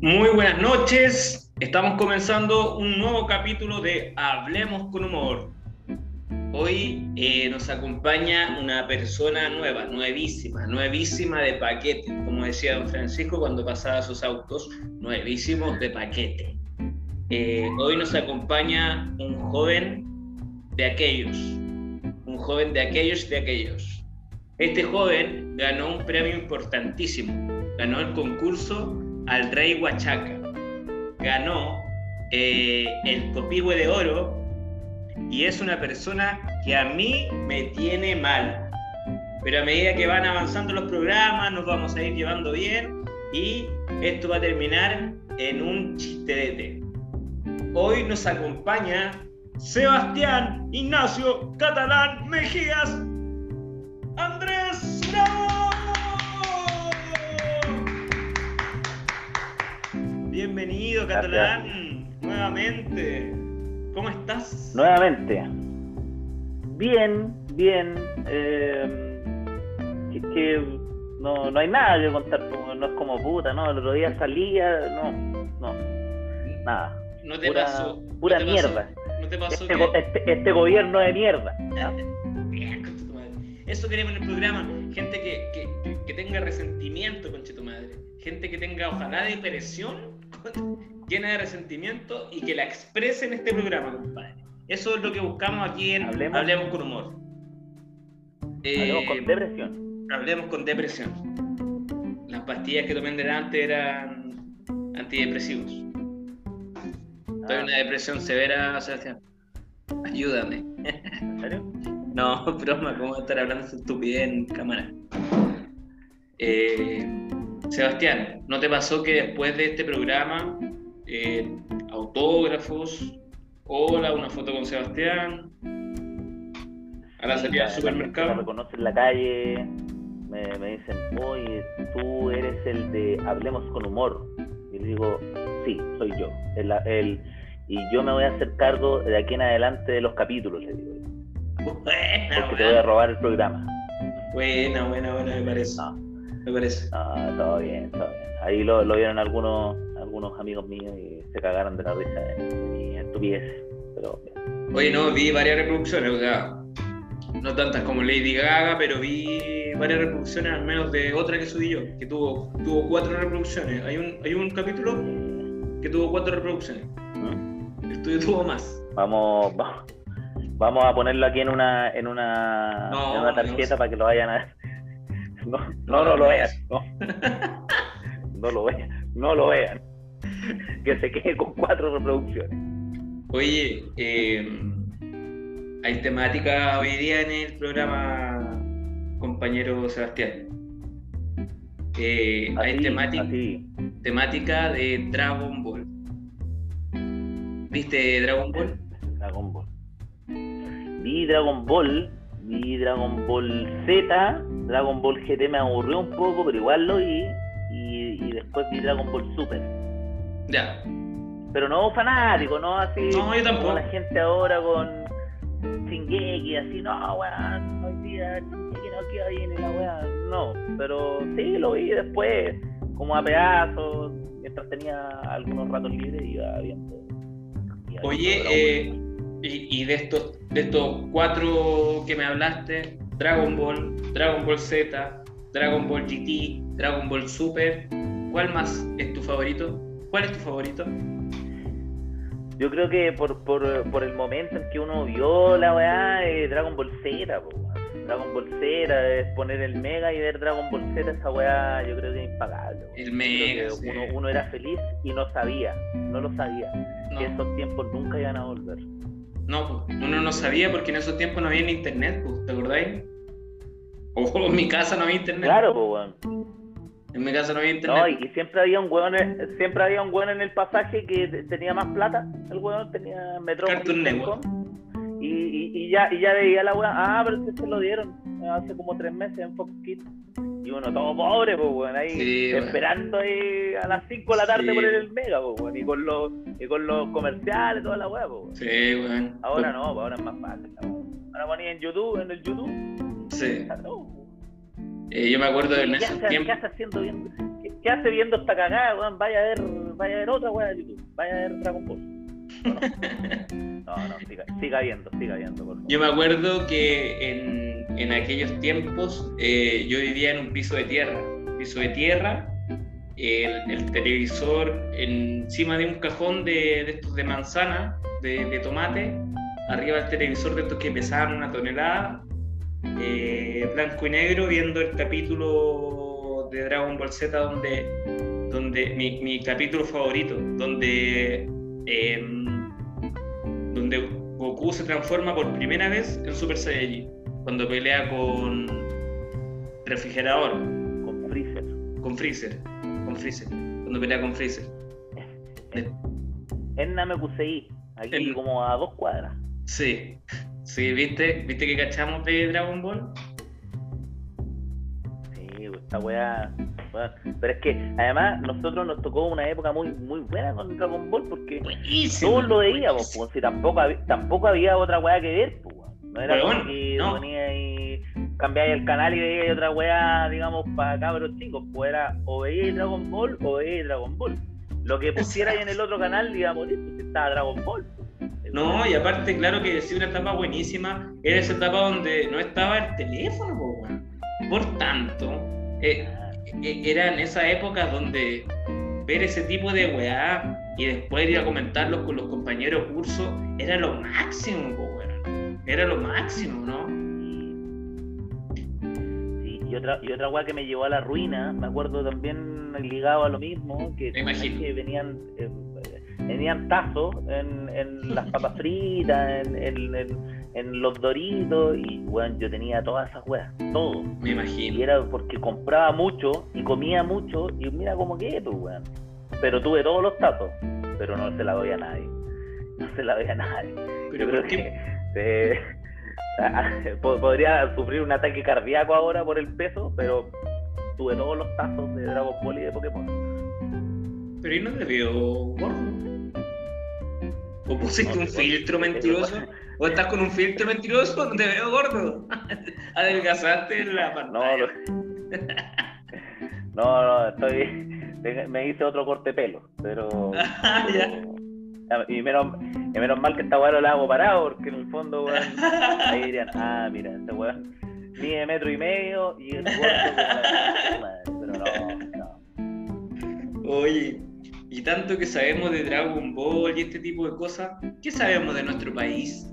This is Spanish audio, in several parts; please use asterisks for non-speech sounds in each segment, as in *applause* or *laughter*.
Muy buenas noches. Estamos comenzando un nuevo capítulo de Hablemos con Humor. Hoy eh, nos acompaña una persona nueva, nuevísima, nuevísima de paquete. Como decía don Francisco cuando pasaba sus autos, nuevísimos de paquete. Eh, hoy nos acompaña un joven de aquellos, un joven de aquellos de aquellos. Este joven ganó un premio importantísimo, ganó el concurso al rey Huachaca. Ganó eh, el Copihue de Oro y es una persona que a mí me tiene mal. Pero a medida que van avanzando los programas, nos vamos a ir llevando bien y esto va a terminar en un chiste de té. Hoy nos acompaña Sebastián Ignacio Catalán Mejías Andrés Bienvenido, Catalán, nuevamente. ¿Cómo estás? Nuevamente. Bien, bien. Eh, que, que no, no hay nada que contar, no es como puta, ¿no? El otro día salía, no, no, nada. No te pura, pasó. Pura no te mierda. Pasó, no te pasó Este, que- este, este gobierno de mierda. ¿ya? *laughs* Bien, concha tu madre. Eso queremos en el programa. Gente que, que, que tenga resentimiento, concha tu madre. Gente que tenga, ojalá, depresión llena de resentimiento y que la exprese en este programa, compadre. Eso es lo que buscamos aquí en Hablemos, Hablemos. con Humor. Hablemos Eh, con depresión. hablemos con depresión. Las pastillas que tomé delante eran antidepresivos. Estoy en Ah, una depresión severa, Sebastián. Ayúdame. ¿En serio? *laughs* No, broma, ¿cómo estar hablando de estupidez en cámara? Eh, Sebastián, ¿no te pasó que después de este programa, eh, autógrafos, hola, una foto con Sebastián, a la salida del gente Me supermercado? reconoce en la calle, me, me dicen, oye, tú eres el de Hablemos con Humor. Y digo, sí, soy yo. El, el- y yo me voy a hacer cargo de aquí en adelante de los capítulos, le digo. *laughs* Buena, Porque te voy a robar el programa. buena, buena, buena, me parece. No, Me parece. no, todo bien, todo bien. Ahí lo, lo vieron algunos algunos amigos míos y se cagaron de la risa de mi estupidez. Pero bien. Oye, no, vi varias reproducciones, o sea, no tantas como Lady Gaga, pero vi varias reproducciones, al menos de otra que subí yo, que tuvo, tuvo cuatro reproducciones. Hay un, hay un capítulo que tuvo cuatro reproducciones. ¿Mm? El tuyo tuvo más. Vamos, vamos, vamos a ponerlo aquí en una en una, No, en una tarjeta no. para que lo vayan a ver. No, no, No, no, no, lo vean. No. No lo vean. *laughs* No lo vean. Que se quede con cuatro reproducciones. Oye, eh, hay temática hoy día en el programa, compañero Sebastián. Eh, hay temática, así. temática de Dragon Ball. ¿Viste Dragon Ball? Dragon Ball. Vi Dragon Ball, vi Dragon Ball Z, Dragon Ball GT me aburrió un poco, pero igual lo vi. Y, y después vi Dragon Ball Super. Ya. Pero no fanático, no así No, yo tampoco. como la gente ahora con Shingeki, así, no, weón, hoy día Shingeki no queda bien y la weón. No, pero sí, lo vi después, como a pedazos, mientras tenía algunos ratos libres iba viendo. iba Oye, viendo eh. Y, y de estos de estos cuatro que me hablaste, Dragon Ball, Dragon Ball Z, Dragon Ball GT, Dragon Ball Super, ¿cuál más es tu favorito? ¿Cuál es tu favorito? Yo creo que por, por, por el momento en que uno vio la weá de Dragon Ball Z, po. Dragon Ball Z, es poner el Mega y ver Dragon Ball Z, esa weá yo creo que es impagable. El Mega, sí. uno, uno era feliz y no sabía, no lo sabía. No, Que esos tiempos nunca iban a volver. No, pues, uno no sabía porque en esos tiempos no había ni internet, pues, ¿te acordáis? O *laughs* en mi casa no había internet. Claro, pues weón. En mi casa no había internet. No, y, siempre había un weón, en- siempre había un weón en el pasaje que te- tenía más plata. El weón tenía Metrópolis. Cartoon Network. Y, y, y ya, y ya veía la weá, ah, pero se lo dieron hace como tres meses en Fox Kids. Y uno todo pobre, pues weón, ahí Sí, weón. esperando ahí a las 5 de la tarde Sí. por el mega, pues weón, y con los, y con los comerciales, toda la weá, pues weón. Sí, weón. Ahora no, pues ahora es más fácil. weá. Ahora ponía en YouTube, en el YouTube. Sí. no. Eh, yo me acuerdo de en ¿Qué esos hace, ¿Qué tiempos. hace haciendo viendo? ¿Qué, qué hace viendo esta cagada, weón? Vaya a ver vaya a ver otra weá de YouTube, vaya a ver Dragon Ball. No, no, siga, viendo, siga viendo. Yo me acuerdo que en, en aquellos tiempos eh, yo vivía en un piso de tierra. Piso de tierra, el, el televisor encima de un cajón de, de estos de manzana, de, de tomate, arriba del televisor de estos que pesaban una tonelada, eh, blanco y negro, viendo el capítulo de Dragon Ball Z donde, donde mi, mi capítulo favorito, donde, eh, donde Goku se transforma por primera vez en Super Saiyajin, cuando pelea con Refrigerador, Con Freezer. con Freezer, con Freezer, cuando pelea con Freezer. En Namekusei, aquí En- como a dos cuadras. Sí, sí, ¿viste? ¿Viste que cachamos de Dragon Ball? Sí, esta weá. Weón. Pero es que además nosotros nos tocó una época muy muy buena con Dragon Ball porque Buenísimo. todos lo veíamos, pues, si tampoco, había, tampoco había otra weá que ver, pues, weón. No era que no. ponía y cambiáis el canal y veíais otra weá, digamos, para cabros chicos, pues era o veíais Dragon Ball o veíais Dragon Ball. Lo que pusierais en el otro canal, digamos, si estaba Dragon Ball. pues. No, y aparte, claro que sí, una etapa buenísima era esa etapa donde no estaba el teléfono, po. Por tanto, eh, eh, eran esas épocas donde ver ese tipo de weá y después ir a comentarlos con los compañeros curso era lo máximo, weón. Era lo máximo, ¿no? Sí, y otra, y otra weá que me llevó a la ruina, me acuerdo también ligado a lo mismo, que, venían, eh, venían tazos en, en las *laughs* papas fritas, en, en- en- en los doritos, y weón, yo tenía todas esas weas, todo. Me Y imagino. era porque compraba mucho y comía mucho, y mira cómo que pues weón. Pero tuve todos los tazos, pero no se la doy a nadie. No se la doy a nadie. Pero Yo creo ¿por que eh, podría sufrir un ataque cardíaco ahora por el peso, pero tuve todos los tazos de Dragon Ball y de Pokémon. Pero ¿y no te veo gordo? ¿O pusiste No, un filtro mentiroso? ¿O estás con un filtro mentiroso? No te veo gordo. *laughs* Adelgazaste en la No, pantalla. lo- no, no, estoy. Me hice otro corte de pelo, pero. *laughs* Ya. Y menos, y menos mal que esta weá no la hago parado, porque en el fondo, weón, ahí dirían, ah, mira, este weón mide metro y medio y la madre", Pero no, no. Oye, y tanto que sabemos de Dragon Ball y este tipo de cosas, ¿qué sabemos de nuestro país?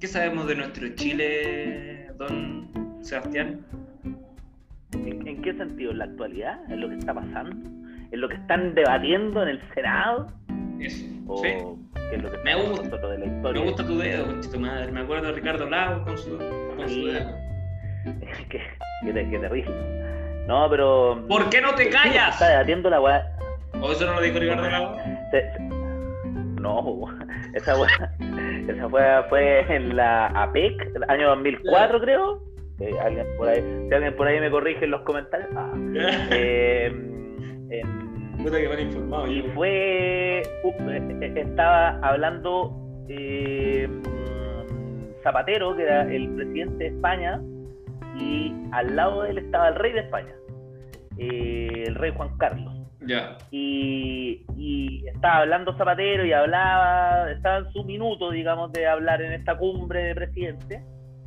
¿Qué sabemos de nuestro Chile, don Sebastián? ¿En, en qué sentido? ¿En la actualidad? ¿En lo que está pasando? ¿En lo que están debatiendo en el Senado? Eso. ¿O ¿Sí? qué es lo que Me gusta. de la Me historia? gusta tu dedo, conchito madre. Me acuerdo de Ricardo Lagos con su, con su Sí. dedo. qué, qué, te- qué terrible. No, pero... ¿Por qué no te callas? Está debatiendo la weá... ¿O eso no lo dijo Ricardo? Se- se- No, *laughs* esa weá, esa weá fue en la APEC, el año 2004 creo. Eh, alguien por ahí, si alguien por ahí me corrige en los comentarios. Ah, *laughs* eh, que informado y fue uh, eh, eh, estaba hablando eh, Zapatero que era el presidente de España y al lado de él estaba el rey de España el rey Juan Carlos Ya. y, y estaba hablando Zapatero y hablaba estaba en su minuto digamos de hablar en esta cumbre de presidentes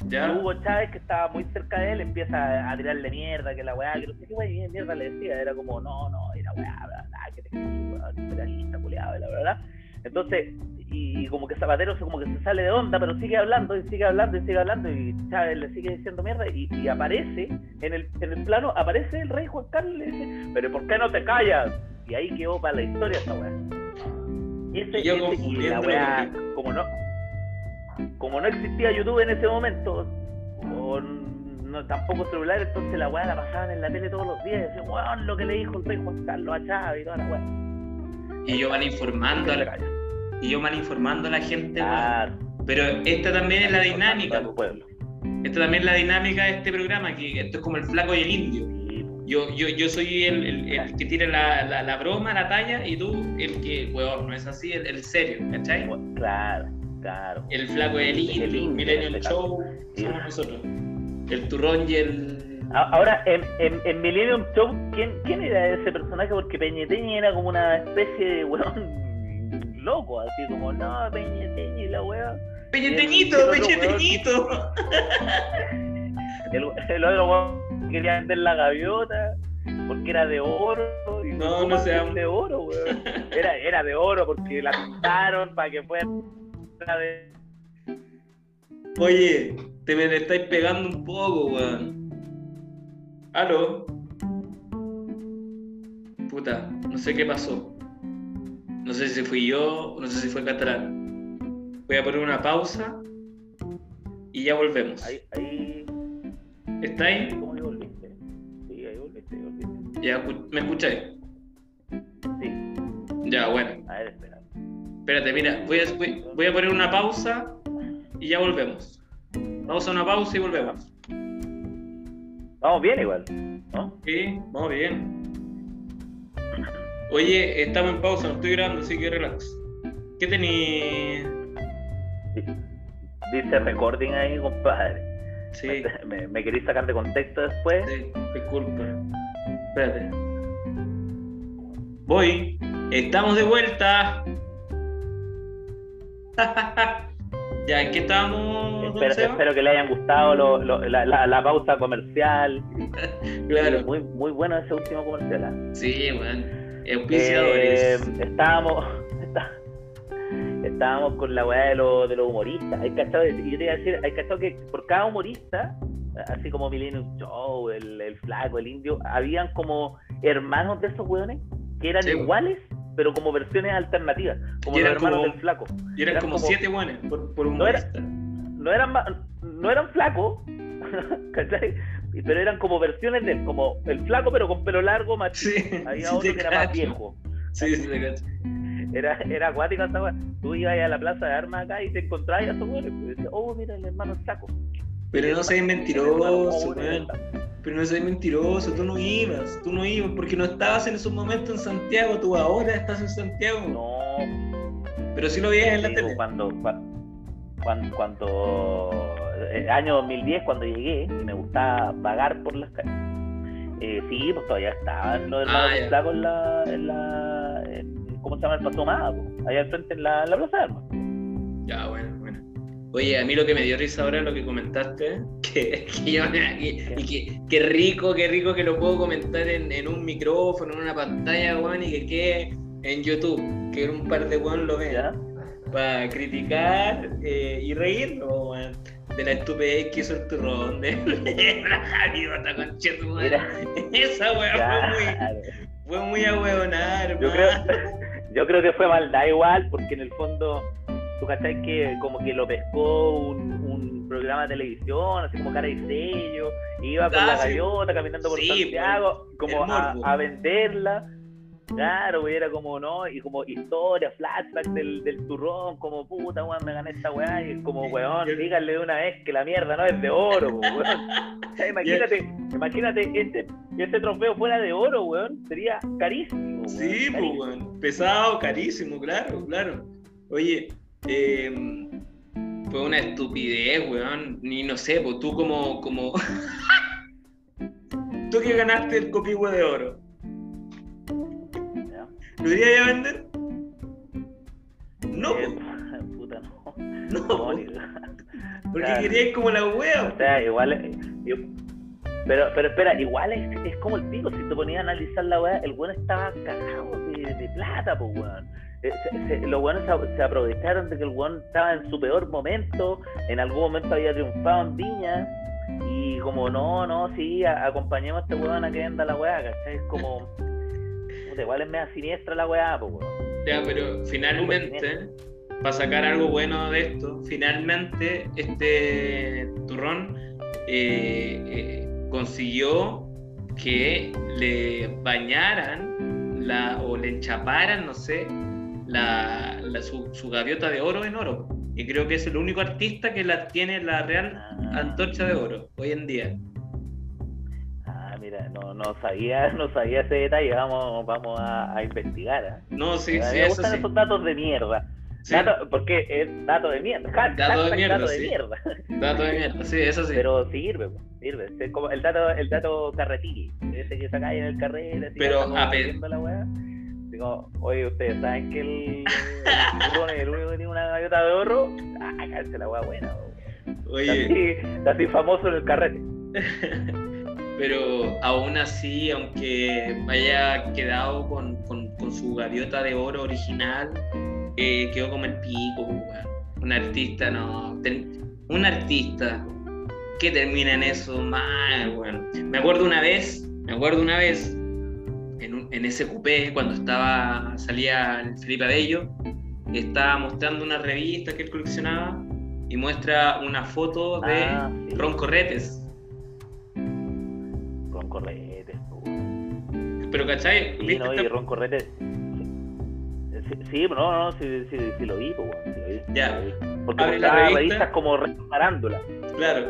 y Ya. Hugo Chávez, que estaba muy cerca de él, empieza a, tirarle mierda, que la weá, que no sé qué weá, y mierda le decía, era como, no, no, era weá, bla, bla, que te weá, imperialista, culiado, y la verdad. Entonces, y, y como que Zapatero se, como que se sale de onda, pero sigue hablando, y sigue hablando, y sigue hablando, y Chávez le sigue diciendo mierda, y, y aparece, en el, en el plano, aparece el rey Juan Carlos y le dice, pero ¿por qué no te callas? Y ahí quedó para la historia esa weá. Y, ese, Y yo ese- y la weá, con- como no, como no existía YouTube en ese momento, o no, tampoco celular, entonces la weá la pasaban en la tele todos los días, y decían, weón, lo que le dijo el rey Juan Carlos a Chávez y toda la weá. Y yo mal informando a la, y yo mal informando a la gente. Claro. Pero esta también es la dinámica. Pueblo. Esta también es la dinámica de este programa, que esto es como el flaco y el indio. Yo, yo, yo soy el, el- el que tira la, la, la broma, la talla, y tú el que, weón, no es así, el, el serio, ¿cachai? Claro, claro. El flaco y el El indio, Millennial en este Show, somos nosotros. El turrón y el, Ahora, en, en, en, Millennium Show, ¿quién, ¿quién era ese personaje? Porque Peñeteñi era como una especie de weón *laughs* loco, así como, no, Peñeteñi, la weón. Peñeteñito, *laughs* Peñeteñito. El, el, otro weón quería vender la gaviota porque era de oro. Y no, no sea de oro, weón. Era, era de oro porque la pintaron para que fuera de... Oye, te me estáis pegando un poco, weón. ¿Aló? Puta, no sé qué pasó. No sé si fui yo no sé si fue Catalán. Voy a poner una pausa y ya volvemos. Ahí, ahí... ¿Está ahí? ¿Cómo ahí volviste? Sí, ahí volviste, ahí volviste. Ya, ¿me escucháis? Sí. Ya, bueno. A ver, espera. Espérate, mira, voy a, voy, voy a poner una pausa y ya volvemos. Vamos a una pausa y volvemos. Vamos bien igual, ¿no? Sí, vamos bien. Oye, estamos en pausa, no estoy grabando, así que relax. ¿Qué tenéis? Dice recording ahí, compadre. Sí. *laughs* ¿Me, me queréis sacar de contexto después? Sí, disculpa. Espérate. Voy. Estamos de vuelta. *laughs* ya, ¿en qué estamos? Espero, espero, que le hayan gustado lo, lo, la, la, la, pausa comercial. *laughs* claro. Muy, muy bueno ese último comercial. ¿eh? Sí, bueno. Auspiciadores. Eh, estábamos, *laughs* está, estábamos con la weá de, lo, de los humoristas. Hay cachado, yo te iba a decir, hay cachado que por cada humorista, así como Millennium Show, el, el Flaco, el Indio, habían como hermanos de esos weones que eran Sí. iguales, pero como versiones alternativas, como los hermanos como- del Flaco. Y eran, eran como, como- siete buenos por, por un No era- no eran no eran flacos, *laughs* ¿cachai? Pero eran como versiones de como el flaco pero con pelo largo, más Sí, Había sí otro que era más viejo. Sí, sí, te cacho. Era, era acuático esa. Tú ibas a la plaza de armas acá y te encontrabas a esos weones. Pues, decías, oh, mira, el hermano flaco. Pero no seas mentiroso, weón. Pero no seas mentiroso, tú no ibas, tú no ibas, porque no estabas en esos momentos en Santiago, tú ahora estás en Santiago. No, Pero sí lo veías en la tele. cuando, cua- cuando, cuando, el año 2010, cuando llegué, y me gustaba vagar por las calles. Eh, sí, pues todavía estaban los hermanos Ah, del flaco en la, en la en- ¿cómo se llama? el Paso Más, ahí al frente en la, en la plaza de armas. Ya, bueno. Oye, a mí lo que me dio risa ahora es lo que comentaste, *laughs* que, que yo, y, y que, que rico, qué rico que lo puedo comentar en, en un micrófono, en una pantalla, weón, y que quede en YouTube, que un par de weón lo vean, para criticar eh, y reírnos, weón, de la estupidez que hizo el turrón de *laughs* la conchetumare. Mira. Esa weón fue muy, Claro. fue muy a weonar, Yo creo, *laughs* yo creo que fue maldad igual, porque en el fondo, tú cachai que como que lo pescó un, un programa de televisión, así como cara y sello, iba con Ah, la sí. gaviota caminando por Sí, Santiago, como a, venderla. Claro, güey, era como, ¿no? Y como historia, flashback del, del turrón, como puta, weón, me gané esta weá, y como, weón, díganle de una vez que la mierda no es de oro, weón. *laughs* O sea, imagínate, imagínate este, este trofeo fuera de oro, weón, sería carísimo, weón, Sí, carísimo. weón. Pesado, carísimo, claro, claro. Oye, eh, fue una estupidez, weón. Ni no sé, pues tú como. como... *laughs* tú que ganaste el copihue de oro. ¿Lo irías a vender? No, Eh, pues, *laughs* puta, no. no, No, pues, porque claro. querías como la wea. O sea, igual es- yo- pero, pero espera, igual es, es como el pico, si te ponías a analizar la weá, el weón estaba cagado de, de plata, pues weón. Eh, se- se- los weones se, se aprovecharon de que el weón estaba en su peor momento, en algún momento había triunfado en Viña, y como no, no, sí, a- acompañemos a este weón a que venda la weá, ¿cachai? Es como, puta, igual es media siniestra la weá, pues weón. Ya, pero finalmente, para sacar algo bueno de esto, finalmente este turrón eh, eh, consiguió que le bañaran la, o le enchaparan, no sé, la, la- su, su gaviota de oro en oro. Y creo que es el único artista que la tiene la real Ah. antorcha de oro hoy en día. Ah, mira, no, no sabía, *laughs* no sabía ese detalle, vamos, vamos a, a investigar, ¿eh? No, sí, sí, me eso gustan sí. esos datos de mierda. Dato, porque es dato de mierda. Dato de mierda, dato sí. de mierda. Dato de mierda, sí, eso sí. Pero sirve, sirve. Es como el dato, el dato carretil, ese que sacáis en el carrete, Pero, a la oye, ustedes saben que el, burrón es el único que tiene una gaviota de oro. Ah, cállate la weá buena. Está Oye, así, está así famoso en el carrete. *laughs* pero aún así, aunque haya quedado con, con- con su gaviota de oro original, eh, quedó como el pico. Un artista, no. ten- un artista que termina en eso mal, weón. Me acuerdo una vez, me acuerdo una vez, en, un- en ese coupé, cuando estaba, salía el Felipe Abello, estaba mostrando una revista que él coleccionaba y muestra una foto de Ah, sí. Ron Corretes. Ron Correte. po. Pero, ¿cachai? Sí, ¿Viste no, esta- y Ron Correte. Sí, sí, no, no, sí, sí, sí lo vi, weón, sí lo vi, sí Ya. Porque Abre la revista. revistas como re- farándula. Claro.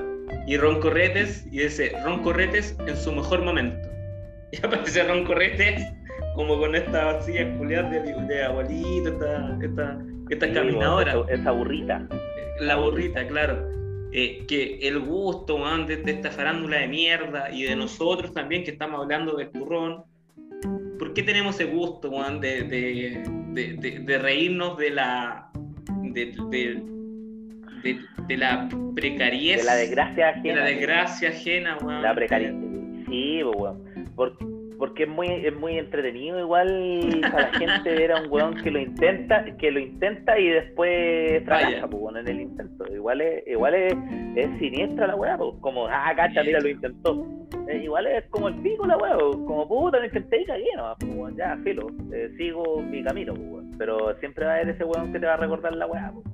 Y Ron Corretes, y dice Ron Corretes en su mejor momento. *laughs* Y aparece Ron Corretes como con esta silla culiada de, de abuelito, esta, esta, esta Sí, caminadora. weón, Esa, esa burrita. La burrita, claro. Eh, que el gusto, weón, de, de esta farándula de mierda y de nosotros también que estamos hablando del turrón. ¿Por qué tenemos ese gusto, weón, de, de, de, de- de reírnos de la. de, de, de- de la precariedad? De la desgracia de ajena. la desgracia ajena, weón. La precariedad. Sí, po, weón. Por- porque es muy, es muy entretenido igual para la gente ver a un weón que lo intenta, que lo intenta y después fracasa, pues bueno, en el intento. Igual es, igual es, es siniestra la weá, pues, como, ah, cacha, mira, lo intentó. Eh, igual es como el pico la weá, pues, como puta, lo intenté y cagué nomás, pues, ya, filo, eh, sigo mi camino, pues. Pero siempre va a haber ese weón que te va a recordar la weá, pues.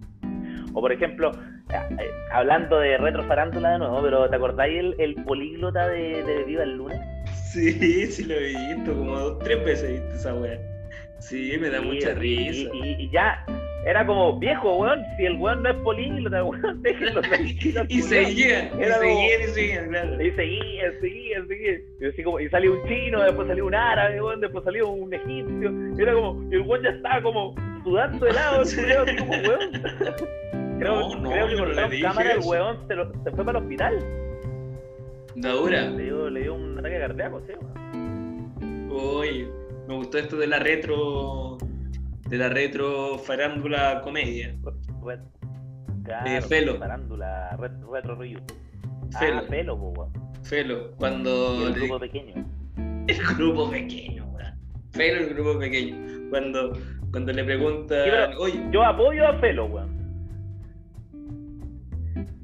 O por ejemplo, eh, hablando de retro farándula de nuevo, pero ¿te acordáis el, el políglota de, de Viva el Lunes? Sí, sí lo he visto, como dos, tres veces he visto esa weá. Sí, me da mucha risa. Y, y- y ya, era como, viejo, weón, si el weón no es políglota, *laughs* weón, déjenlo *laughs* tranquilo. Y culiao". seguían, y seguían, y seguían, claro. Y seguía, seguía, seguía. Y, así como, y salió un chino, después salió un árabe, weón, después salió un egipcio. Y era como, y el weón ya estaba como sudando helado, *laughs* así como, weón. Creo, No, no, creo que no por le cámara el eso. weón se, lo- se fue para el hospital. Da dura. Le dio, le dio un ataque cardíaco, sí, weón. Uy, me gustó esto de la retro. de la retro farándula comedia. Claro, Eh, Felo. Farándula, ret- retro review. Felo. Ah, Felo, po, cuando. el le- grupo pequeño. El grupo pequeño, weón. Felo, el grupo pequeño. Cuando, cuando le Sí, pero- oye, Yo apoyo a Felo, weón.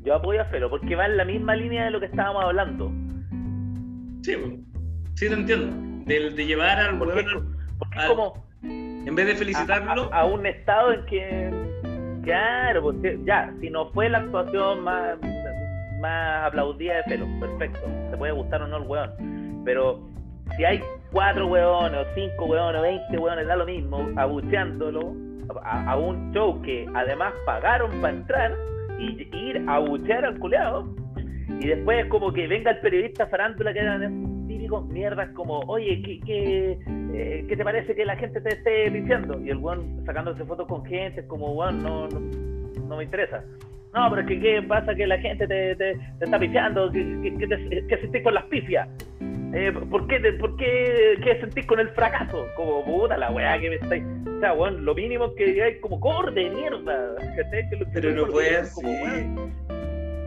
Yo apoyo a Felo porque va en la misma línea de lo que estábamos hablando. sí, sí te entiendo. De, de llevar al Porque, co- porque al- como en vez de felicitarlo, a, a- a un estado en que, claro, pues si- ya, si no fue la actuación más, más aplaudida de Felo, perfecto. Se puede gustar o no el weón. Pero si hay cuatro weones, o cinco weones, o veinte weones, da lo mismo, abucheándolo a, a un show que además pagaron para entrar y, ir a abuchear al culeado. Y después como que venga el periodista farándula que eran típicos mierdas como, oye, ¿qué, qué, eh, ¿qué te parece que la gente te esté diciendo? Y el weón sacándose fotos con gente, como, weón, no, no, no me interesa. No, pero es que ¿qué pasa que la gente te, te, te está pifiando? ¿Qué, qué, qué sentís con las pifias? Eh, ¿Por qué, te- por qué, qué sentís con el fracaso? Como puta la weá que me estáis. O sea, weón, lo mínimo que digáis como corde, mierda. pero no como, así. weón,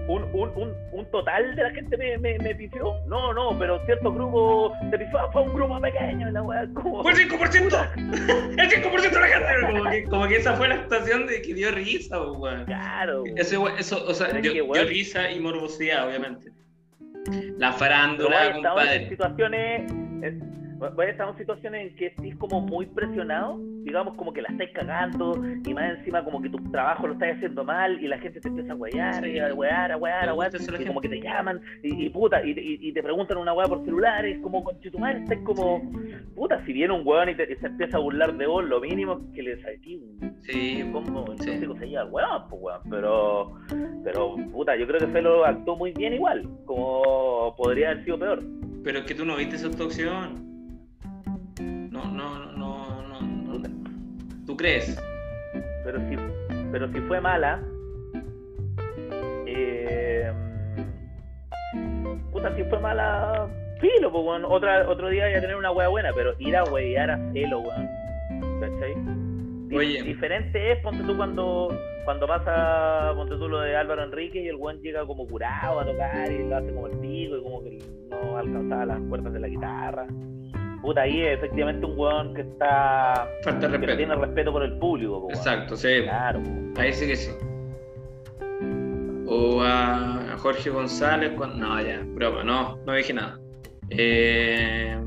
un, un, un, un total de la gente me, me, me pifió. No, no, pero cierto grupo te pifió, fue un grupo pequeño, la weá, como. ¡Fue el 5%! *laughs* ¡El 5% de la gente! Como que, como que esa fue la actuación de que dio risa, pues, weón. Claro. Eso, eso, o sea, dio, que, dio weón. risa y morbosidad, obviamente. La farándula, estamos en compadre. situaciones. Vaya, estamos en situaciones en que estés como muy presionado, digamos como que la estáis cagando, y más encima como que tu trabajo lo estás haciendo mal, y la gente te empieza a wear, Sí. y a wear, a Me a la y como que te llaman, y, y puta, y, y- y te preguntan una weá por celular, es como con chitumar, estás como, puta, si viene un weón y, te, se empieza a burlar de vos, lo mínimo es que le saqué un Sí, como sí. entonces se lleva el weón, pues weón, pero, pero puta, yo creo que Felo actuó muy bien igual, como podría haber sido peor. pero es que tú no viste esa actuación. ¿Tú crees? Pero si, pero si fue mala, eh, puta, si fue mala, filo, pues, weón. Otra, otro día voy a tener una wea buena, pero ir a weyar a celo, weón. ¿Cachai? Oye. Diferente es, ponte tú cuando, cuando pasa, ponte tú lo de Álvaro Enrique y el weón llega como curado a tocar y lo hace como el pico y como que no alcanzaba las cuerdas de la guitarra. Puta, ahí es efectivamente un weón que está. Falta de que respeto. tiene respeto por el público, po. Exacto, sí. Claro, po. Ahí sí que sí. O a, a Jorge González. No, ya, broma, no, no dije nada. Eh,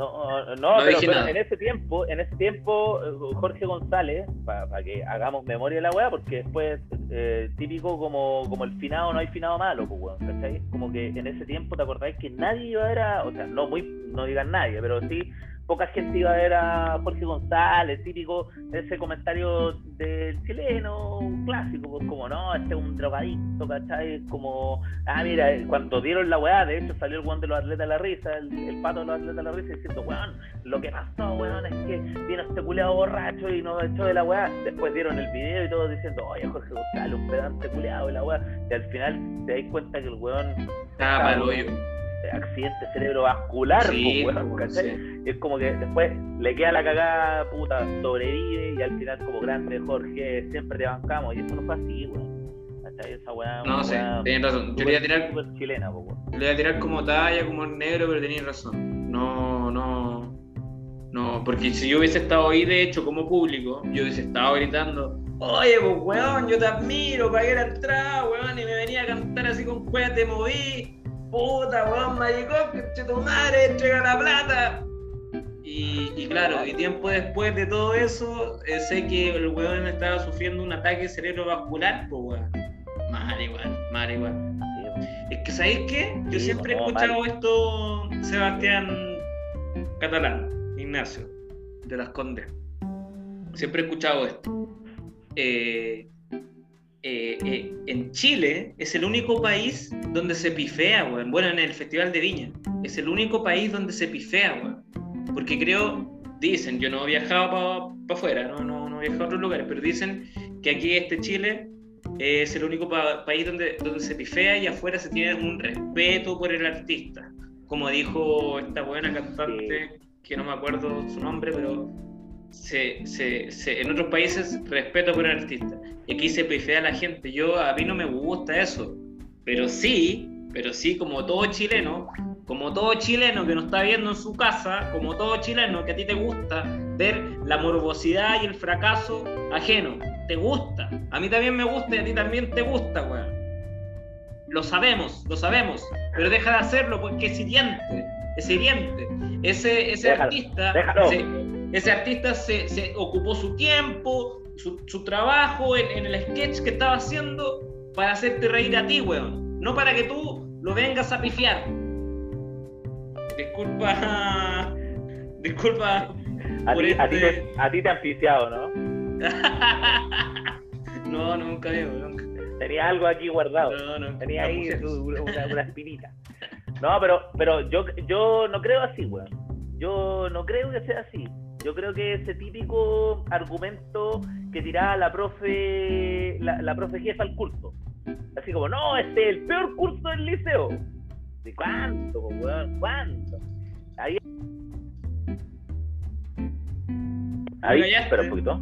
No, no, No pero, en ese tiempo, en ese tiempo, eh, Jorge González, para que hagamos memoria de la weá, porque después, eh, típico como, como el finado, no hay finado malo, pues weón, ¿cachai? Como que en ese tiempo te acordáis que nadie iba a ver a, o sea, no muy, no digan nadie, pero sí poca gente iba a ver a Jorge González, típico de ese comentario del chileno clásico, pues como no, este es un drogadicto, ¿cachai? Como, ah, mira, eh, cuando dieron la weá, de hecho salió el weón de los atletas de la risa, el, el pato de los atletas de la risa, diciendo, weón, lo que pasó, weón, es que vino este culeado borracho y nos echó de la weá. Después dieron el video y todos diciendo, oye, Jorge González, un pedante culeado de la weá. Y al final te das cuenta que el weón, hoyo. eh, accidente cerebrovascular, Sí, pues, weón, pues, ¿cachai? sí. Y es como que después le queda la cagada, puta, sobrevive y al final como grande Jorge, siempre te bancamos. Y eso no fue así, weón. ¿Cachai? Esa weá. No sé, tenías razón. Yo le iba a tirar, chilena, pues, le iba a tirar como talla, como el negro, pero tenías razón. No, no. No, porque si yo hubiese estado ahí, de hecho, como público, yo hubiese estado gritando, oye, pues weón, yo te admiro, pagué la entrada, weón, y me venía a cantar así con cueva, te moví, puta, weón, maricón, que tu madre, entrega la plata. Y, y claro, y tiempo después de todo eso, eh, sé que el weón estaba sufriendo un ataque cerebrovascular, pues weón. Mal igual, mal igual. Es que, ¿sabéis qué? Yo Sí, siempre he escuchado esto, Sebastián Catalán, Ignacio, de las Condes. Siempre he escuchado esto. Eh, eh, eh, en Chile es el único país donde se pifea, weón. Bueno, en el Festival de Viña. Es el único país donde se pifea, weón. Porque creo, dicen, yo no he viajado para afuera, no, no, no he viajado a otros lugares, pero dicen que aquí este Chile es el único pa- país donde, donde se pifea y afuera se tiene un respeto por el artista. Como dijo esta buena cantante, que no me acuerdo su nombre, pero se, se- se- en otros países respeto por el artista. Y aquí se pifea a la gente. Yo, a mí no me gusta eso. Pero sí, pero sí, como todo chileno, como todo chileno que nos está viendo en su casa, como todo chileno que a ti te gusta ver la morbosidad y el fracaso ajeno. Te gusta. A mí también me gusta y a ti también te gusta, weón. Lo sabemos, lo sabemos. Pero deja de hacerlo porque es hiriente. Es hiriente. Ese, ese Déjalo, artista. déjalo. se- ese artista se, se ocupó su tiempo, su, su trabajo en, en el sketch que estaba haciendo para hacerte reír a ti, weón. No para que tú lo vengas a pifiar. Disculpa. *laughs* Disculpa. A ti, a, ti este- te, a ti te han piciado, ¿no? *laughs* no, nunca digo, nunca. Tenía algo aquí guardado. No, no, Tenía ahí una, una *laughs* espinita. No, pero, pero yo, yo no creo así, weón. Yo no creo que sea así. Yo creo que ese típico argumento que tiraba la profe, la, la profe jefa al curso. Así como, no, este es el peor curso del liceo. ¿De cuánto, weón? ¿Cuánto? Ahí. Ahí, espera un poquito.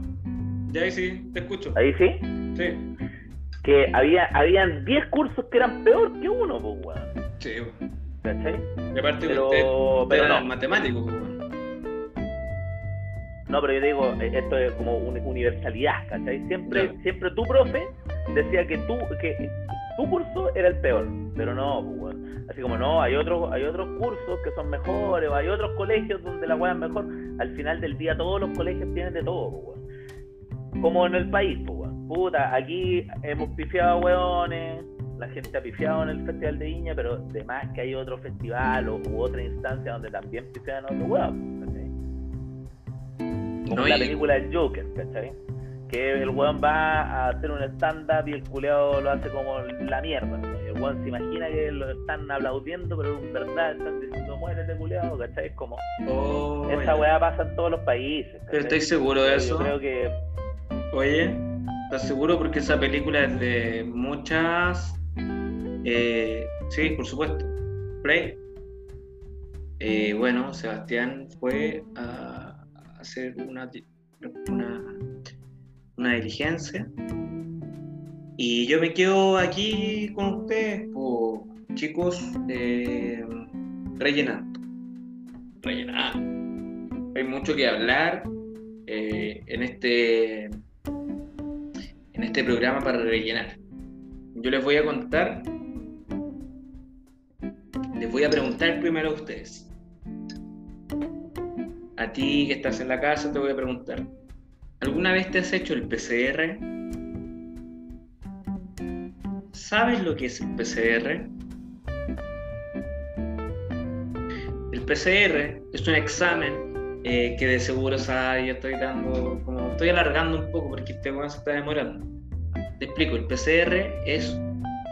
Ya ahí sí, te escucho. Ahí sí. Sí. Que había, habían 10 cursos que eran peor que uno, pues, weón. Sí, weón. ¿Cachai? Y aparte Pero- usted, usted pero era no. matemático, pues, weón. No, pero yo digo, eh, esto es como una universalidad, ¿cachai? Siempre, siempre tu profe decía que tú, que tu curso era el peor, pero no, pues, weón. Así como no, hay otros, hay otros cursos que son mejores, o hay otros colegios donde la weá es mejor. Al final del día todos los colegios tienen de todo, pues. Como en el país, pues. Puta, aquí hemos pifiado a weones, la gente ha pifiado en el Festival de Viña, pero de más que hay otro festival o, u otra instancia donde también pifian a otro weón, ¿cachai? Como No, la y- película del Joker, ¿cachai? Que el weón va a hacer un stand-up y el culeado lo hace como la mierda. el weón se imagina que lo están aplaudiendo, pero en verdad están diciendo muérete culeado, ¿cachai? Es como, Oh, esa weá pasa en todos los países. Estoy seguro de Yo eso. creo que Oye, ¿Estás seguro? Porque esa película es de muchas. Eh, sí, por supuesto. Play. Eh, bueno, Sebastián fue a hacer una, una, una diligencia. Y yo me quedo aquí con ustedes, chicos, eh, rellenando. Rellenando. Hay mucho que hablar eh, en este en este programa para rellenar. Yo les voy a contar, les voy a preguntar primero a ustedes. A ti que estás en la casa te voy a preguntar, ¿alguna vez te has hecho el PCR? ¿Sabes lo que es el PCR? El PCR es un examen eh, que de seguro sabe, yo estoy dando, como estoy alargando un poco porque este tema se está demorando. Te explico, el PCR es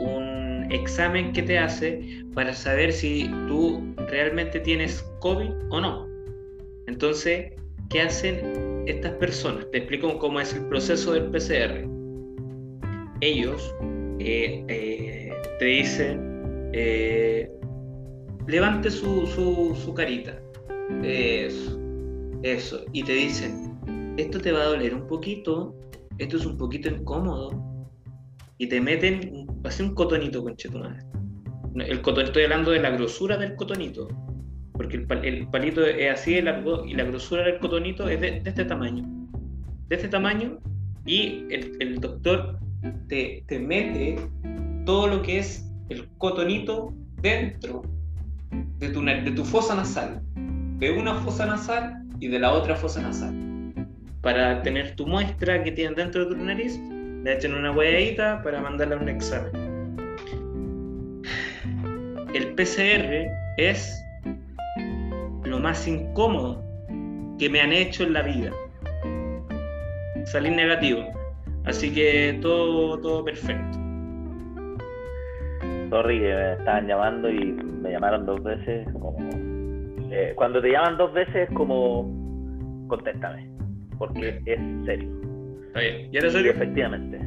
un examen que te hace para saber si tú realmente tienes COVID o no. Entonces, ¿qué hacen estas personas? Te explico cómo es el proceso del PCR. Ellos eh, eh, te dicen, levante su, su, su carita. Eso eso, y te dicen, esto te va a doler un poquito, esto es un poquito incómodo, y te meten, hace un cotonito, concheto madre. El cotonito, estoy hablando de la grosura del cotonito, porque el, palito es así de largo y la grosura del cotonito es de, este tamaño. De este tamaño, y el, doctor te, te mete todo lo que es el cotonito dentro de tu, de tu fosa nasal. De una fosa nasal y de la otra fosa nasal. Para tener tu muestra que tienen dentro de tu nariz, le echan una huelladita para mandarla a un examen. El PCR es lo más incómodo que me han hecho en la vida. Salir negativo. Así que todo, todo perfecto. Sorry que me estaban llamando y me llamaron dos veces como eh, cuando te llaman dos veces, como contéstame, porque es serio. Está bien. ¿Y era serio? efectivamente,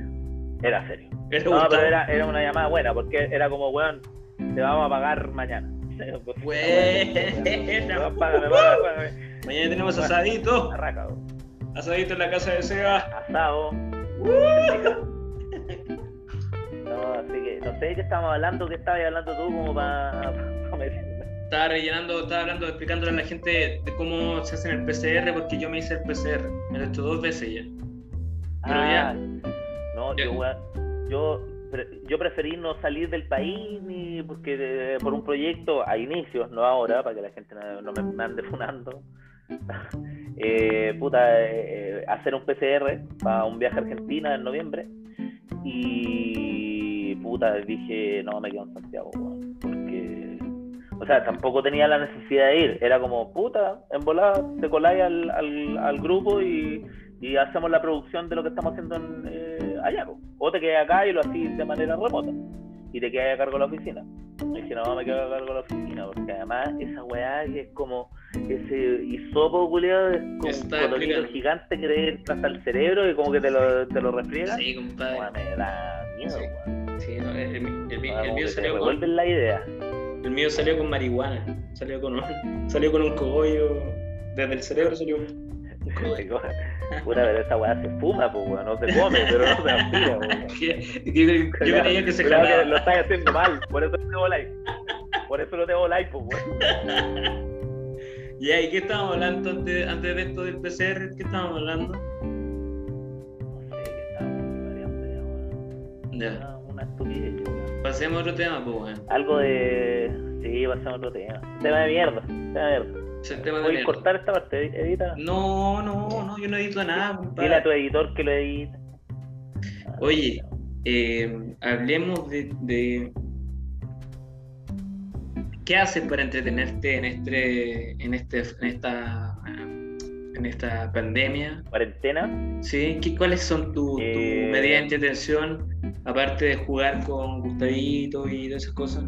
era serio. No, pero era, era, una llamada buena, porque era como, weón, te vamos a pagar mañana. *laughs* Buena. *laughs* Mañana tenemos asadito. Asadito en la casa de Seba. Asado. *laughs* no, así que no sé de qué estamos hablando, qué estabas hablando tú como para estaba rellenando, estaba hablando, explicándole a la gente de cómo se hace el PCR, porque yo me hice el PCR, me lo he hecho dos veces ya. Pero ya. Ah, no, yo, yo, yo preferí no salir del país ni porque por un proyecto a inicios, no ahora, para que la gente no, me, ande funando. *laughs* eh, puta, eh, hacer un PCR para un viaje a Argentina en noviembre. Y puta, dije, no, me quedo en Santiago, porque o sea, tampoco tenía la necesidad de ir. Era como, puta, en volada, te coláis al, al, grupo y, y, hacemos la producción de lo que estamos haciendo en, eh, allá. O te quedas acá y lo hacís de manera remota. Y te quedas a cargo de la oficina. Y dije, no, me quedo a cargo de la oficina. Porque además, esa weá que es como ese hisopo, culiado, es como un cotonito gigante que te entra hasta el cerebro y como que te lo, te lo refriega. Sí, compadre. me da miedo, sí. Sí, no, el, el, el, mío salió la idea. El mío salió con marihuana, salió con un, *laughs* salió con un cogollo, desde el cerebro salió un, Pura, pero esa weá se fuma, pues weón, no se come, pero no se aspira, weón. *laughs* Yo, creía que se jalaba. lo estás haciendo mal, por eso no tengo like. Por eso no tengo like, pues weón. *laughs* Ya, ¿y qué estábamos hablando antes, antes de esto del PCR? ¿Qué estábamos hablando? No sé, ¿qué estábamos ya, Ya. Una estupidez. Pasemos a otro tema, pues, weón. Algo de. Sí, pasemos a otro tema. Tema de mierda. Tema de mierda. El tema de cortar esta parte? ¿Edita? No, no, no, yo no edito nada, compadre. Dile a tu editor que lo edite. Oye, eh, hablemos de, de, ¿Qué haces para entretenerte en este, en este, en esta, en esta pandemia? ¿Cuarentena? Sí. ¿Qué, ¿Cuáles son tus eh... tu medidas de entretención? Aparte de jugar con Gustavito y de esas cosas.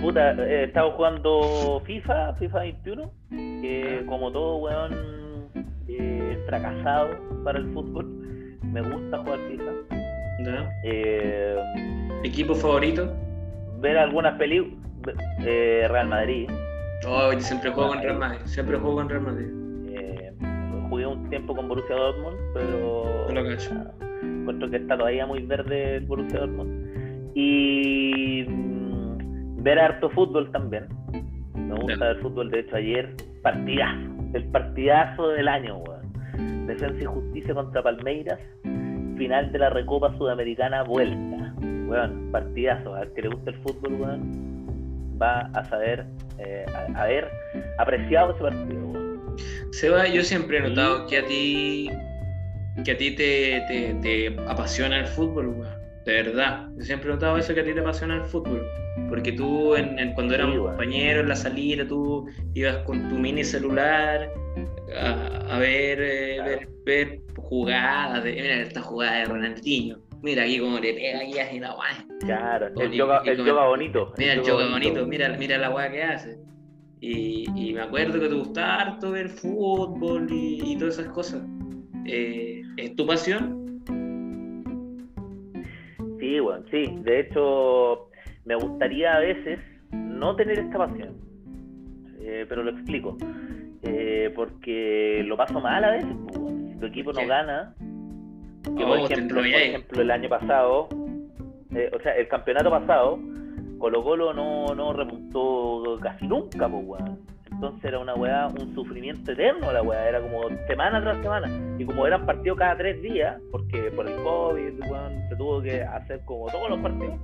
Puta, he estado jugando FIFA, FIFA 21, que como todo weón eh, fracasado para el fútbol. *laughs* Me gusta jugar FIFA. Eh, ¿Equipo favorito? Ver algunas películas. Eh, Real Madrid. Oh, yo siempre juego con Real Madrid. Siempre juego con Real Madrid. jugué un tiempo con Borussia Dortmund, pero. No lo cacho. encuentro que está todavía muy verde el Borussia Dortmund. Y ver harto fútbol también. Me gusta ver fútbol. De hecho, ayer, partidazo. El partidazo del año, weón. Defensa y Justicia contra Palmeiras. Final de la Recopa Sudamericana Vuelta. Weón, partidazo. A ver que le gusta el fútbol, weón, va a saber eh, haber apreciado ese partido, weón. Seba, yo siempre he notado que a ti que a ti te, te, te apasiona el fútbol, weón. De verdad. Yo siempre he notado eso que a ti te apasiona el fútbol. Porque tú, en, cuando éramos compañeros en la salida, tú ibas con tu mini celular a, ver, eh, ver, jugadas. De, mira esta jugada de Ronaldinho. Mira aquí como le pega aquí así la guay. Claro, el, yoga, el yoga bonito. Mira el, yoga, bonito. mira, mira la guay que hace. Y, y, me acuerdo que te gustaba harto ver fútbol y, y todas esas cosas. Eh, ¿Es tu pasión? Sí, bueno, sí. De hecho, me gustaría a veces no tener esta pasión, eh, pero lo explico. Eh, porque lo paso mal a veces. Pues, si tu equipo no gana, que por, oh, ejemplo, por ejemplo el año pasado, eh, o sea, el campeonato pasado, Colo Colo no, no remontó casi nunca, pues, Entonces era una weá, un sufrimiento eterno la weá, era como semana tras semana. Y como eran partidos cada tres días, porque por el COVID, se tuvo que hacer como todos los partidos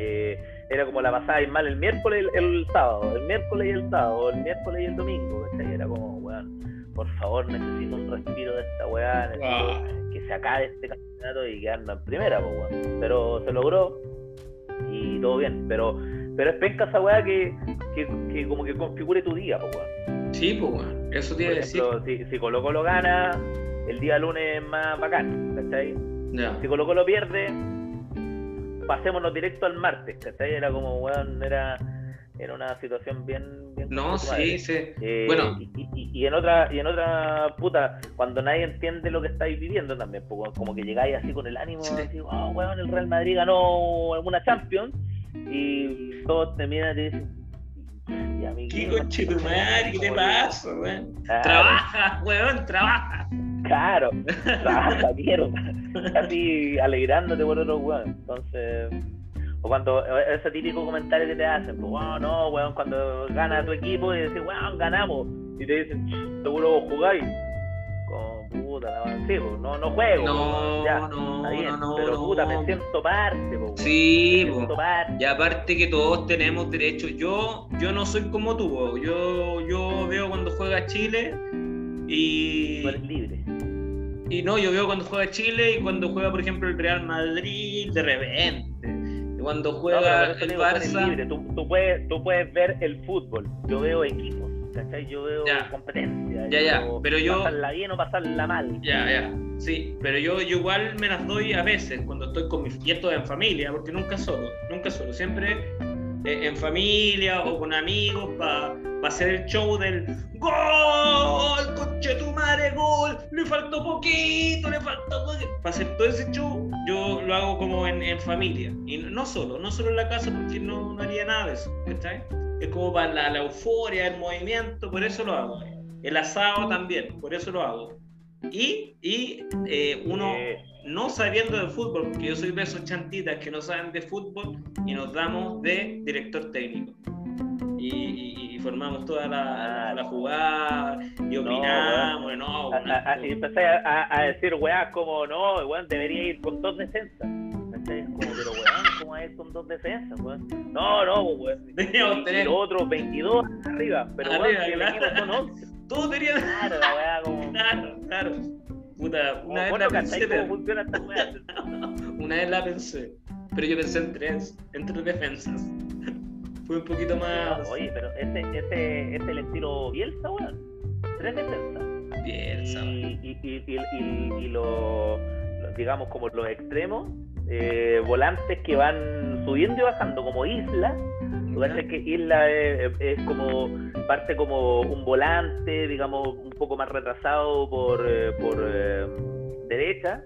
eh, era como la pasada y mal el miércoles y el, sábado, el miércoles y el sábado, el miércoles y el domingo, Era como, weón, por favor, necesito un respiro de esta weá, que se acabe este campeonato y quedarnos en primera, pues, Pero se logró y todo bien, pero pero es penca esa weá que, que, como que configure tu día, pues, weón. Sí, pues, weón, eso tiene que decir. Si, si Colo Colo gana, el día lunes es más bacán, ¿cachai? Si Colo Colo pierde, pasémonos directo al martes, ¿cachai? Era como, weón, era, era una situación bien... bien no, sí, sí. Eh, bueno. Y, en otra, y en otra, puta, cuando nadie entiende lo que estáis viviendo también, como que llegáis así con el ánimo, sí. decir, oh, weón, el Real Madrid ganó alguna Champions, y todos te miran y te dicen, ¿Qué coche tu madre? ¿Qué te pasa, weón? Trabaja, weón, trabaja. Claro, *laughs* trabaja, quiero. Casi alegrándote por otro weón. Entonces, o cuando ese típico comentario que te hacen, pues, wow, no, weón, cuando gana tu equipo y decís, weón, ganamos. Y te dicen, seguro vos jugáis pues, no, no juego. No, no, no, no, pero puta, me siento parte, Sí, Y aparte que todos tenemos derechos. Yo, yo no soy como tú, yo, yo veo cuando juega Chile y. Tú eres libre. Y no, yo veo cuando juega Chile y cuando juega, por ejemplo, el Real Madrid, de repente. Y cuando juega el Barça. Tú, tú, puedes, tú puedes ver el fútbol. Yo veo equipos yo veo competencia. Ya, ya, pero yo. Pasarla bien o pasarla mal. Ya, ya. Sí, pero yo, igual me las doy a veces cuando estoy con mis. Y en familia, porque nunca solo, nunca solo. Siempre en familia o con amigos para hacer el show del ¡Gol! ¡Coche tu madre! ¡Gol! Le faltó poquito, le faltó poquito. Para hacer todo ese show, yo lo hago como en, en familia. Y no solo, no solo en la casa, porque no, no haría nada de eso. ¿Cachai? es como para la, euforia, el movimiento, por eso lo hago. El asado también, por eso lo hago. Y, y eh, uno no sabiendo de fútbol, porque yo soy de esos chantitas que no saben de fútbol y nos damos de director técnico. Y, formamos toda la, la, jugada y opinamos. No, y empecé a, decir, weá, como no, weón, debería ir con dos defensas. Como, pero weón, ¿cómo es con dos defensas, weón? No, no, weón. Teníamos *laughs* tener. Y otros 22 arriba, pero arriba, weón, claro. el son 11. Todos tenían. Claro, la weá, como. *laughs* Claro, claro. Puta, una vez la pensé. Cómo funciona esta weá? *laughs* una vez la pensé, pero yo pensé en tres, en tres defensas. *laughs* Fue un poquito más. Oye, pero ese, ese, ese es el estilo Bielsa, weón. Tres defensas. Bielsa. Y, y, y, y, y, y lo, digamos, como los extremos, eh, volantes que van subiendo y bajando como isla, Tú sabes que Isla es, es, como parte como un volante, digamos, un poco más retrasado por, eh, por eh, derecha,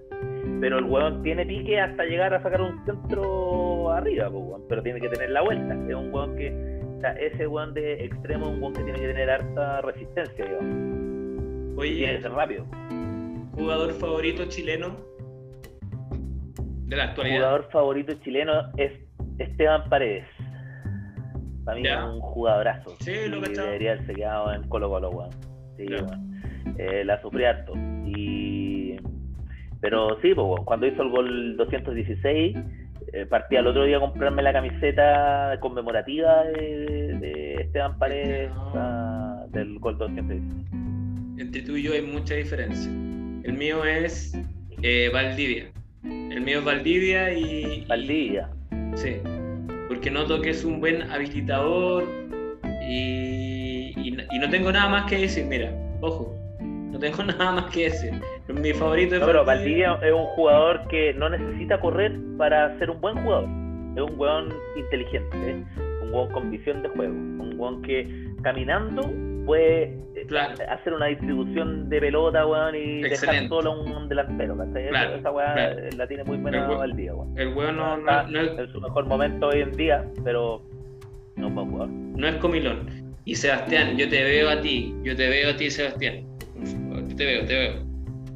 pero el hueón tiene pique hasta llegar a sacar un centro arriba, pero tiene que tener la vuelta. Es un hueón que, o sea, ese hueón de extremo es un hueón que tiene que tener harta resistencia, digamos. Oye, tiene que ser rápido. ¿Jugador favorito chileno de la actualidad? Jugador favorito chileno es Esteban Paredes. Para mí es un jugadorazo. Sí, lo que Debería haberse quedado en Colo Colo, weón. Sí, eh, la sufrí harto. Y... Pero sí, pues, cuando hizo el gol 216, eh, partí al otro día a comprarme la camiseta conmemorativa de, Esteban Paredes del gol 216. Entre tú y yo hay mucha diferencia. El mío es eh, Valdivia. El mío es Valdivia y. Valdivia. sí. Porque noto que es un buen habilitador y, y, no tengo nada más que decir. Mira, ojo, no tengo *laughs* nada más que decir. Mi favorito es no, pero Valdivia es un jugador que no necesita correr para ser un buen jugador. Es un weón inteligente, ¿eh? un weón con visión de juego, un weón que caminando puede hacer una distribución de pelota, weón, y dejar solo un delantero, Esa weá la tiene muy buena al día, weón. El weón no, no, es... en su mejor momento hoy en día, pero no es buen jugador. No es comilón. Y Sebastián, yo te veo a ti, yo te veo a ti, Sebastián. Yo te veo, te veo.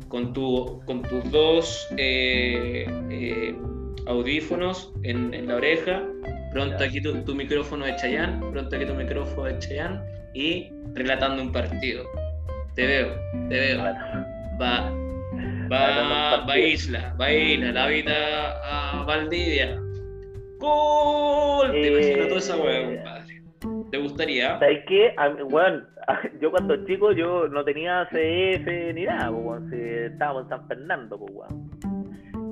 Con, tu, con tus dos eh, eh, audífonos en, en, la oreja, pronto aquí tu, tu, micrófono de Chayán, pronto aquí tu micrófono de Chayán y relatando un partido. Te veo, te veo. Va, va, va a Isla, va Isla, la vida a Valdivia. ¡Gol! Te imagino toda esa hueá, eh, compadre. ¿Te gustaría? ¿Sabes qué? Bueno, *laughs* yo cuando chico yo no tenía CF ni nada, pues, estábamos en San Fernando, pues,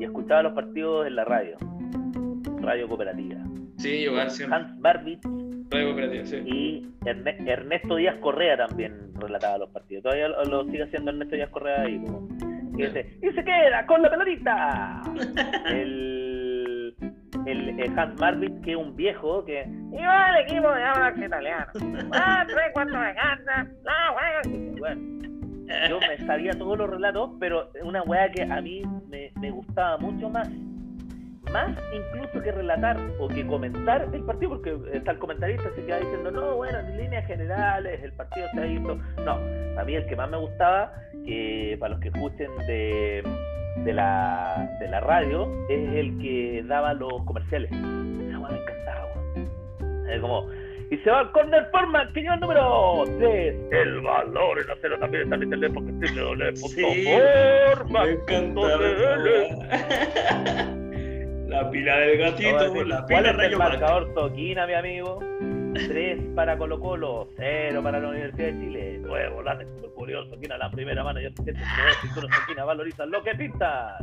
y escuchaba los partidos en la radio, radio cooperativa. Sí, yo Hans Barbich sí. Y Ernesto Díaz Correa también relataba los partidos. Todavía lo, sigue haciendo Ernesto Díaz Correa ahí. Y, dice, y se queda con la pelotita. *laughs* el, el, Hans Marvin, que es un viejo que iba al equipo de habla italiano. Ah, tres, cuatro de gana. bueno. Yo me sabía todos los relatos, pero una weá que a mí me, me gustaba mucho más más incluso que relatar o que comentar el partido, porque está el comentarista se queda diciendo, no, bueno, en líneas generales el partido se ha visto. No, a mí el que más me gustaba, que para los que escuchen de, de, la, de la radio, es el que daba los comerciales. Esa me encantaba, Es como, y se va al corner forma que el número 3. El valor en acero también está en internet porque sí, Me encanta. *laughs* *laughs* La pila del gatito, la pila ¿Cuál es el marcador Toquina, mi amigo? 3 para Colo Colo, 0 para la Universidad de Chile. Nuevo, la super curioso, Toquina la primera mano. Yo sé que Toquina valorizan lo que pinta.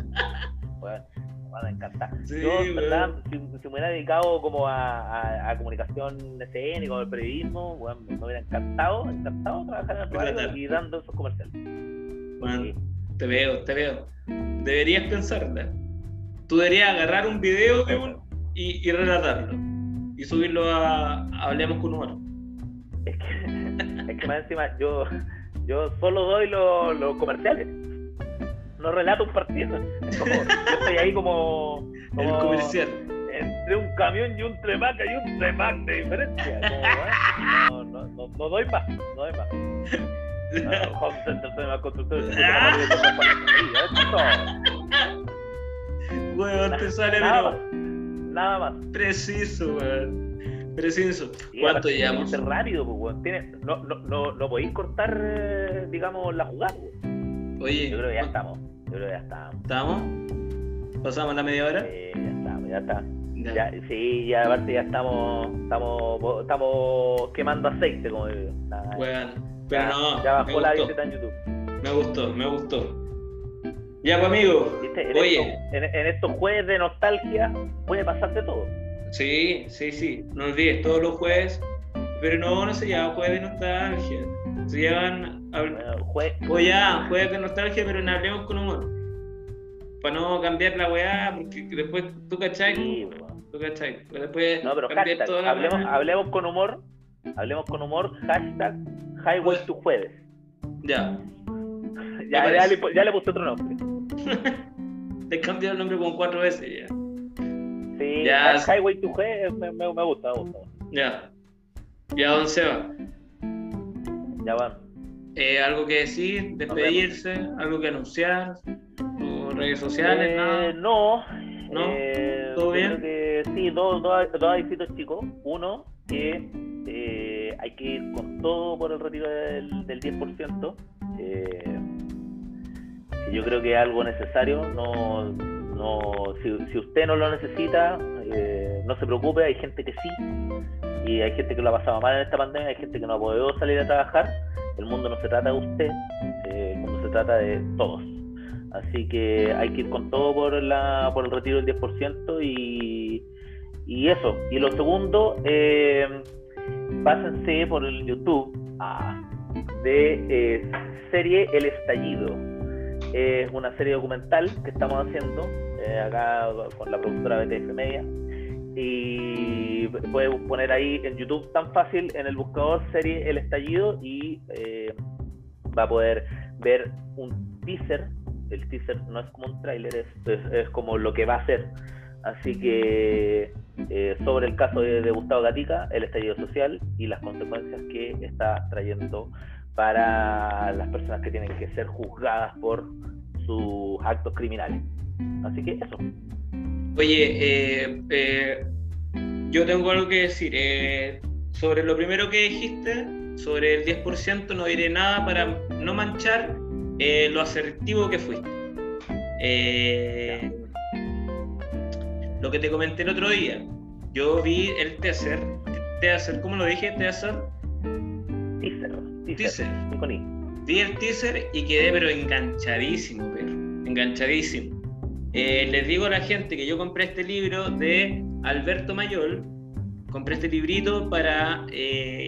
Bueno, me van a encantar. Sí, yo, ¿verdad? Si, si, me hubiera dedicado como a, a, comunicación escénica o al periodismo, bueno, me hubiera encantado, encantado trabajar en el radio y dando esos comerciales. Bueno, te veo, te veo. Deberías pensarla tú deberías agarrar un video de un, y, y relatarlo y subirlo a, Hablemos con Humor. Es que, *laughs* es que más encima yo, yo solo doy los comerciales. No relato un partido. como, yo estoy ahí como, *laughs* El comercial. Entre un camión y un tremac hay un tremac de diferencia. no, no, no, no, doy más. No doy más. *laughs* No, constructores. Weón, te sale nada, más, nada más. Preciso, weón. Preciso. ¿Cuánto llevamos? Es rápido, pues, weón. no, no, no, no podéis cortar, eh, digamos, la jugada. Oye. Yo creo que ya estamos. Yo creo que ya estamos. ¿Estamos? ¿Pasamos la media hora? Sí, ya estamos, ya está. Ya. sí, ya aparte ya estamos, estamos, estamos quemando aceite, como digo. Bueno, pero ya, no. Ya bajó la visita en YouTube. Me gustó, me gustó. Ya, pues amigo. En Oye. en, estos jueves de nostalgia puede pasarte todo. Sí, sí, sí. No olvides, todos los jueves. Pero no, no se llama jueves de nostalgia. Se llaman. Bueno, Pues ya, jueves de nostalgia, pero no hablemos con humor. Para no cambiar la weá, porque después tú cachai. Sí, Después no, pero hashtag, hablemos, hablemos con humor, hablemos con humor, hashtag Highway to Jueves. Ya. *laughs* ya, ya, le, ya le puse otro nombre. Te cambiado el nombre como cuatro veces ya. Sí, ya. Highway to Jueves me, me, me gusta, me gusta. Ya. Ya, don Seba. Ya van. Eh, ¿Algo que decir? ¿Despedirse? ¿Algo que anunciar? ¿Tus redes sociales? Eh, no. ¿No? Eh, ¿Todo bien? Que, sí, dos, dos, dos avisitos chicos. Uno, que eh, hay que ir con todo por el retiro del, del 10%. Eh, yo creo que es algo necesario. No, no, si, usted no lo necesita, eh, no se preocupe, hay gente que sí. Y hay gente que lo ha pasado mal en esta pandemia, hay gente que no ha podido salir a trabajar. El mundo no se trata de usted, el mundo se trata de todos. Así que hay que ir con todo por, la, por el retiro del 10% y, y eso. Y lo segundo, eh, pásense por el YouTube ah, de eh, serie El Estallido. Es una serie documental que estamos haciendo eh, acá con la productora BTF Media. Y puedes poner ahí en YouTube tan fácil en el buscador serie El Estallido y va a poder ver un teaser el teaser no es como un tráiler, es, es, como lo que va a ser. Así que eh, sobre el caso de, Gustavo Gatica, el estallido social y las consecuencias que está trayendo para las personas que tienen que ser juzgadas por sus actos criminales. Así que eso. Oye, eh, eh, yo tengo algo que decir. sobre lo primero que dijiste, sobre el 10%, no diré nada para no manchar eh, lo asertivo que fuiste. Eh, lo que te comenté el otro día, yo vi el teaser, teaser, ¿cómo lo dije? Teaser. Teaser. Teaser. Vi el teaser y quedé pero enganchadísimo, pero enganchadísimo. Eh, les digo a la gente que yo compré este libro de Alberto Mayol, compré este librito para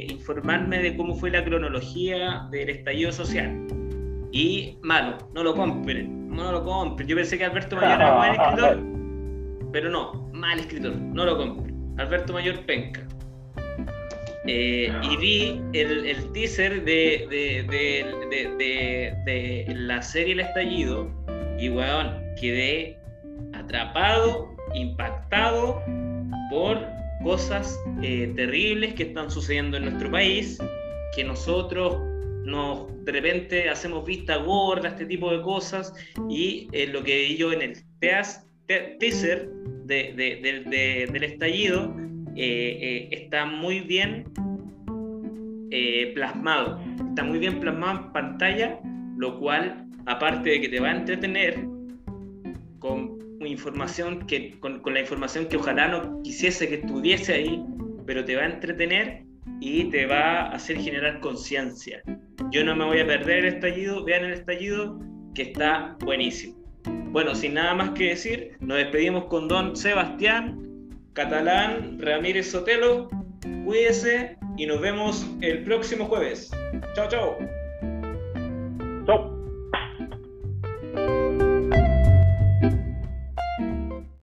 informarme de cómo fue la cronología del estallido social. Y malo, no lo compren, no lo compren. Yo pensé que Alberto Mayor era *laughs* buen escritor, pero no, mal escritor, no lo compren. Alberto Mayor penca. Eh, y vi el, el teaser de, de, de, la serie El Estallido y, weón, quedé atrapado, impactado por cosas eh, terribles que están sucediendo en nuestro país, que nosotros nos de repente hacemos vista gorda, este tipo de cosas, y eh, lo que vi yo en el teaser de, del estallido eh, eh, está muy bien plasmado, está muy bien plasmado en pantalla, lo cual, aparte de que te va a entretener con información que, con, con la información que ojalá no quisiese que estuviese ahí, pero te va a entretener y te va a hacer generar conciencia. Yo no me voy a perder el estallido, vean el estallido que está buenísimo. Bueno, sin nada más que decir, nos despedimos con don Sebastián Catalán Ramírez Sotelo. Cuídese y nos vemos el próximo jueves. Chao, chao. Chao.